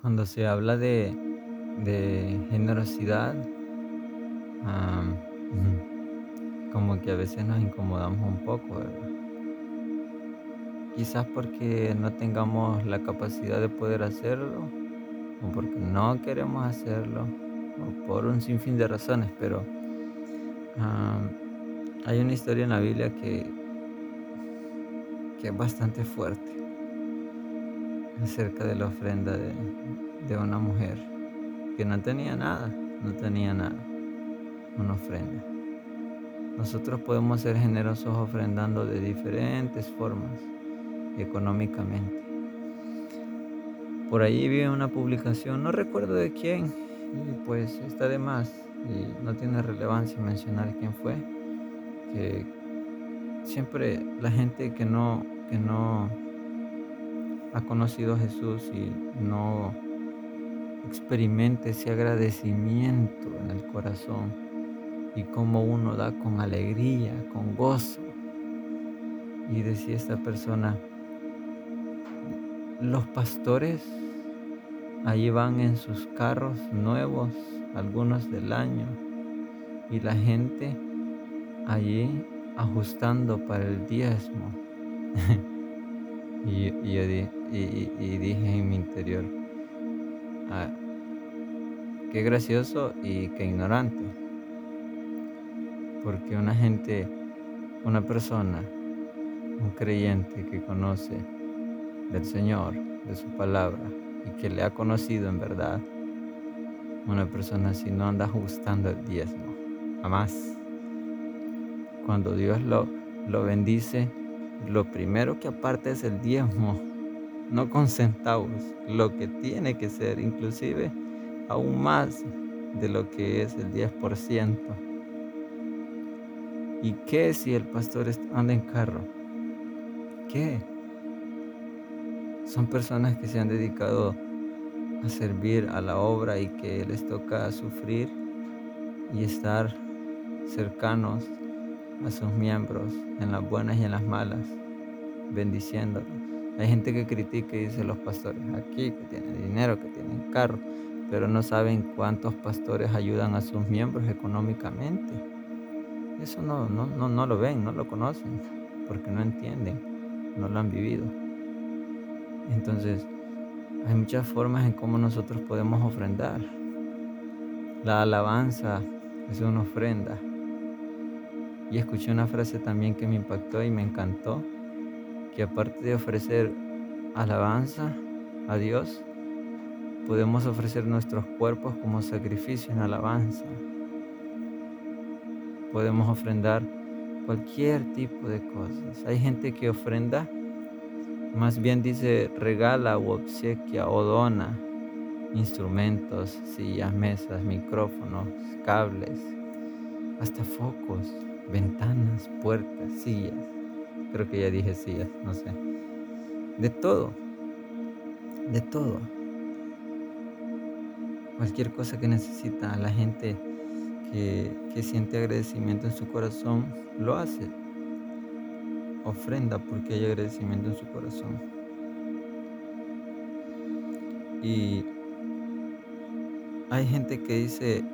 Cuando se habla de, de generosidad, ujú, como que a veces nos incomodamos un poco, ¿verdad? Quizás porque no tengamos la capacidad de poder hacerlo, o porque no queremos hacerlo, o por un sinfín de razones, pero am, hay una historia en la Biblia que, que es bastante fuerte acerca de la ofrenda de, de una mujer que no tenía nada, no tenía nada, una ofrenda. Nosotros podemos ser generosos ofrendando de diferentes formas económicamente. Por ahí vi una publicación, no recuerdo de quién, y pues está de más y no tiene relevancia mencionar quién fue, que siempre la gente que no, que no ha conocido a Jesús y no experimente ese agradecimiento en el corazón y cómo uno da con alegría, con gozo. Y decía esta persona, los pastores allí van en sus carros nuevos, algunos del año, y la gente allí ajustando para el diezmo. y, y y dije en mi interior, "Ah, qué gracioso y qué ignorante, porque una gente, una persona, un creyente que conoce del Señor, de su palabra, y que le ha conocido en verdad, una persona así no anda ajustando el diezmo, jamás. Cuando Dios lo, lo bendice, lo primero que aparte es el diezmo, no con centavos, lo que tiene que ser, inclusive aún más de lo que es el 10%. ¿Y qué si el pastor anda en carro? ¿Qué? Son personas que se han dedicado a servir a la obra y que les toca sufrir y estar cercanos a sus miembros en las buenas y en las malas, bendiciéndolos. Hay gente que critica y dice los pastores aquí que tienen dinero, que tienen carro, pero no saben cuántos pastores ayudan a sus miembros económicamente. Eso no, no, no, no lo ven, no lo conocen, porque no entienden, no lo han vivido. Entonces, hay muchas formas en cómo nosotros podemos ofrendar. La alabanza es una ofrenda. Y escuché una frase también que me impactó y me encantó, que aparte de ofrecer alabanza a Dios, podemos ofrecer nuestros cuerpos como sacrificio en alabanza. Podemos ofrendar cualquier tipo de cosas. Hay gente que ofrenda, más bien dice regala o obsequia o dona instrumentos, sillas, mesas, micrófonos, cables, hasta focos, ventanas, puertas, sillas. Creo que ya dije sillas, no sé. De todo, de todo. Cualquier cosa que necesita la gente que, que siente agradecimiento en su corazón, lo hace. Ofrenda porque hay agradecimiento en su corazón. Y hay gente que dice,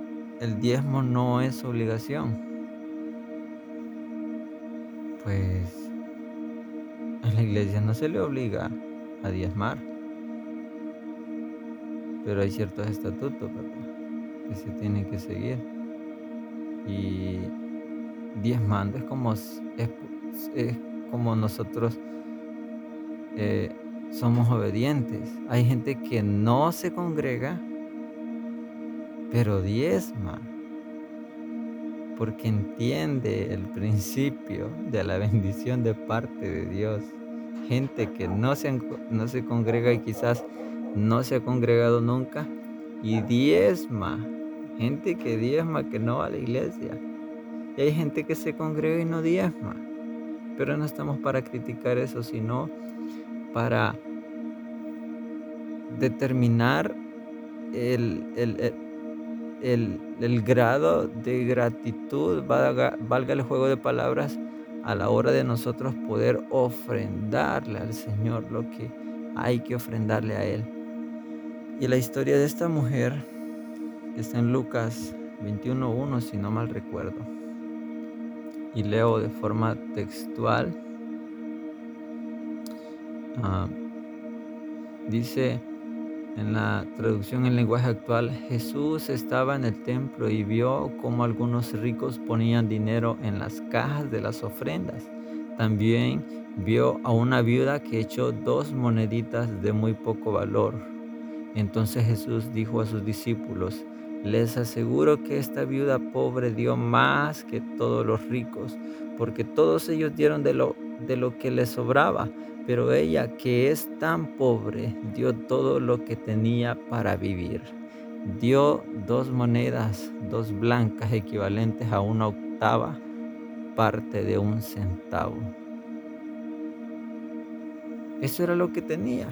el diezmo no es obligación. Pues a la iglesia no se le obliga a diezmar, pero hay ciertos estatutos, ¿verdad? Que se tienen que seguir. Y diezmando es como, es, es como nosotros eh, somos obedientes. Hay gente que no se congrega, pero diezma, porque entiende el principio de la bendición de parte de Dios. Gente que no se, no se congrega y quizás no se ha congregado nunca y diezma. Gente que diezma que no va a la iglesia. Y hay gente que se congrega y no diezma. Pero no estamos para criticar eso, sino para determinar el, el- el- el- grado de gratitud, valga, valga el juego de palabras, a la hora de nosotros poder ofrendarle al Señor lo que hay que ofrendarle a Él. Y la historia de esta mujer está en Lucas 21.1, si no mal recuerdo. Y leo de forma textual. Ah, dice en la traducción en lenguaje actual, Jesús estaba en el templo y vio cómo algunos ricos ponían dinero en las cajas de las ofrendas. También vio a una viuda que echó dos moneditas de muy poco valor. Entonces Jesús dijo a sus discípulos, les aseguro que esta viuda pobre dio más que todos los ricos, porque todos ellos dieron de lo, de lo que les sobraba, pero ella que es tan pobre dio todo lo que tenía para vivir. Dio dos monedas, dos blancas equivalentes a una octava parte de un centavo. Eso era lo que tenía.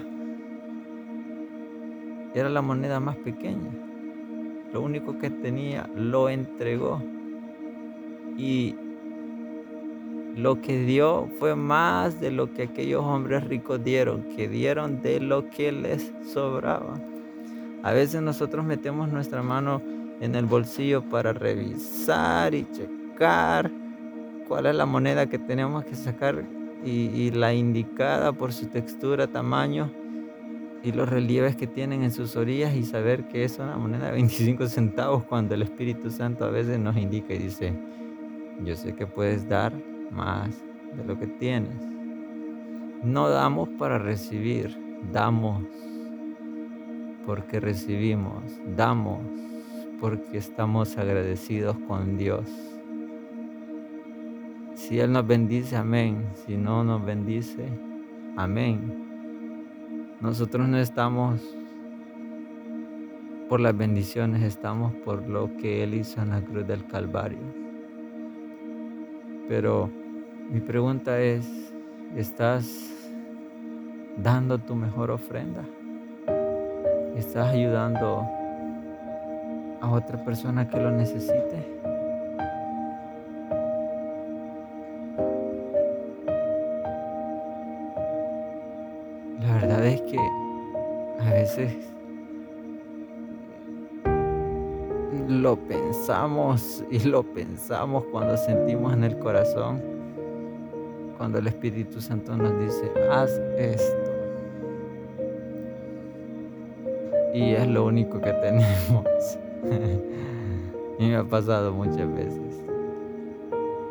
Era la moneda más pequeña. Lo único que tenía lo entregó. Y lo que dio fue más de lo que aquellos hombres ricos dieron, que dieron de lo que les sobraba. A veces nosotros metemos nuestra mano en el bolsillo para revisar y checar cuál es la moneda que tenemos que sacar y, la indicada por su textura, tamaño y los relieves que tienen en sus orillas y saber que es una moneda de 25 centavos cuando el Espíritu Santo a veces nos indica y dice, yo sé que puedes dar más de lo que tienes. No damos para recibir, damos porque recibimos, damos porque estamos agradecidos con Dios. Si Él nos bendice, amén. Si no nos bendice, amén. Nosotros no estamos por las bendiciones, estamos por lo que Él hizo en la cruz del Calvario. Pero mi pregunta es, ¿estás dando tu mejor ofrenda? ¿Estás ayudando a otra persona que lo necesite? a veces lo pensamos y lo pensamos cuando sentimos en el corazón, cuando el Espíritu Santo nos dice, haz esto. Y es lo único que tenemos. y me ha pasado muchas veces.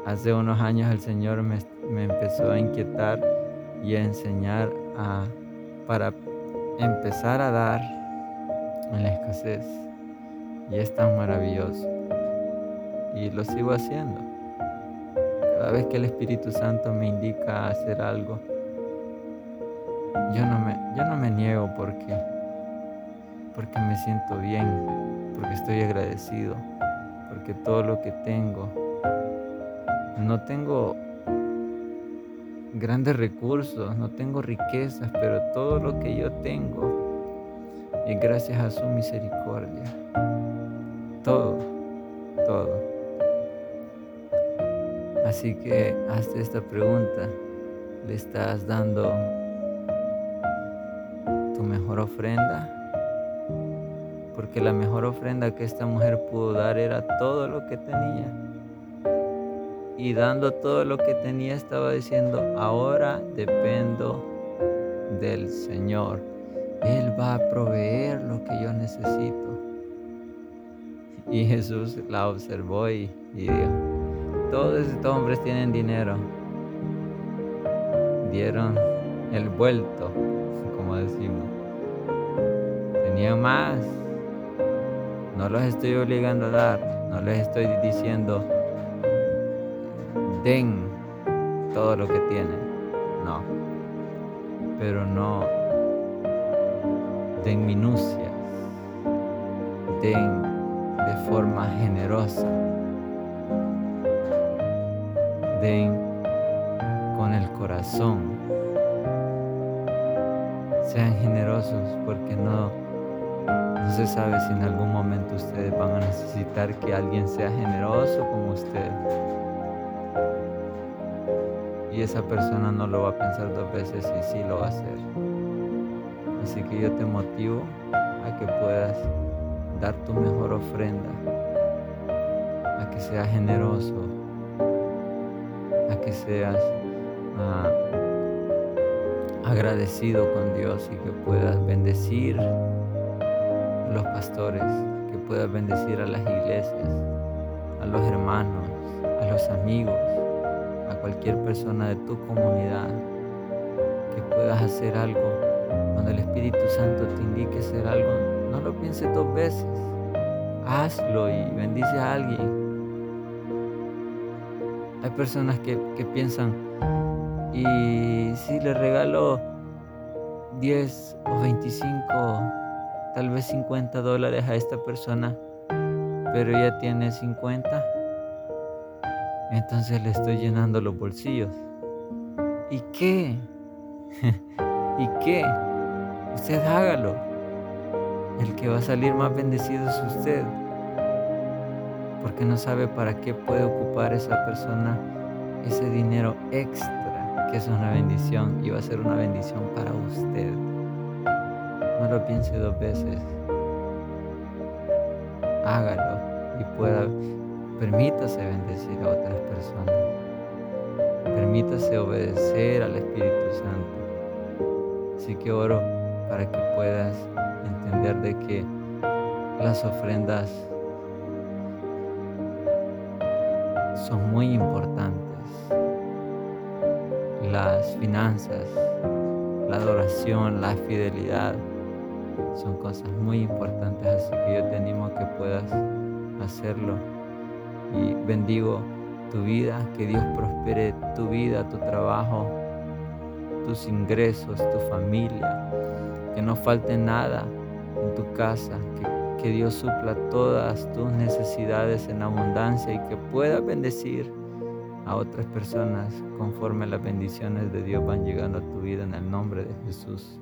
Hace unos años el Señor me, me empezó a inquietar y a enseñar a, para empezar a dar en la escasez. Y es tan maravilloso. Y lo sigo haciendo. Cada vez que el Espíritu Santo me indica hacer algo, yo no me, yo no me niego porque, porque me siento bien, porque estoy agradecido, porque todo lo que tengo, no tengo grandes recursos, no tengo riquezas, pero todo lo que yo tengo es gracias a su misericordia. Todo, todo. Así que hazte esta pregunta. ¿Le estás dando tu mejor ofrenda? Porque la mejor ofrenda que esta mujer pudo dar era todo lo que tenía y dando todo lo que tenía estaba diciendo, ahora dependo del Señor. Él va a proveer lo que yo necesito. Y Jesús la observó y, dijo, todos estos hombres tienen dinero. Dieron el vuelto, como decimos. Tenían más. No los estoy obligando a dar. No les estoy diciendo, den todo lo que tienen. No. Pero no den minucias. Den de forma generosa. Den con el corazón. Sean generosos porque no, no se sabe si en algún momento ustedes van a necesitar que alguien sea generoso con ustedes y esa persona no lo va a pensar dos veces y sí lo va a hacer. Así que yo te motivo a que dar tu mejor ofrenda, a que seas generoso, a que seas ah, agradecido con Dios y que puedas bendecir a los pastores, que puedas bendecir a las iglesias, a los hermanos, a los amigos, a cualquier persona de tu comunidad, que puedas hacer algo. Cuando el Espíritu Santo te indique hacer algo, no lo pienses dos veces. Hazlo y bendice a alguien. Hay personas que, piensan, y si le regalo 10 o 25, tal vez 50 dólares a esta persona, pero ella tiene 50, entonces le estoy llenando los bolsillos. ¿Y qué? ¿Y qué? Usted hágalo. El que va a salir más bendecido es usted. Porque no sabe para qué puede ocupar esa persona ese dinero extra, que es una bendición y va a ser una bendición para usted. No lo piense dos veces. Hágalo y pueda, permítase bendecir a otras personas. Permítase obedecer al Espíritu Santo. Así que oro para que puedas entender de que las ofrendas son muy importantes. Las finanzas, la adoración, la fidelidad son cosas muy importantes, así que yo te animo a que puedas hacerlo y bendigo tu vida, que Dios prospere tu vida, tu trabajo, tus ingresos, tu familia, que no falte nada en tu casa, que, que Dios supla todas tus necesidades en abundancia y que pueda bendecir a otras personas conforme las bendiciones de Dios van llegando a tu vida en el nombre de Jesús.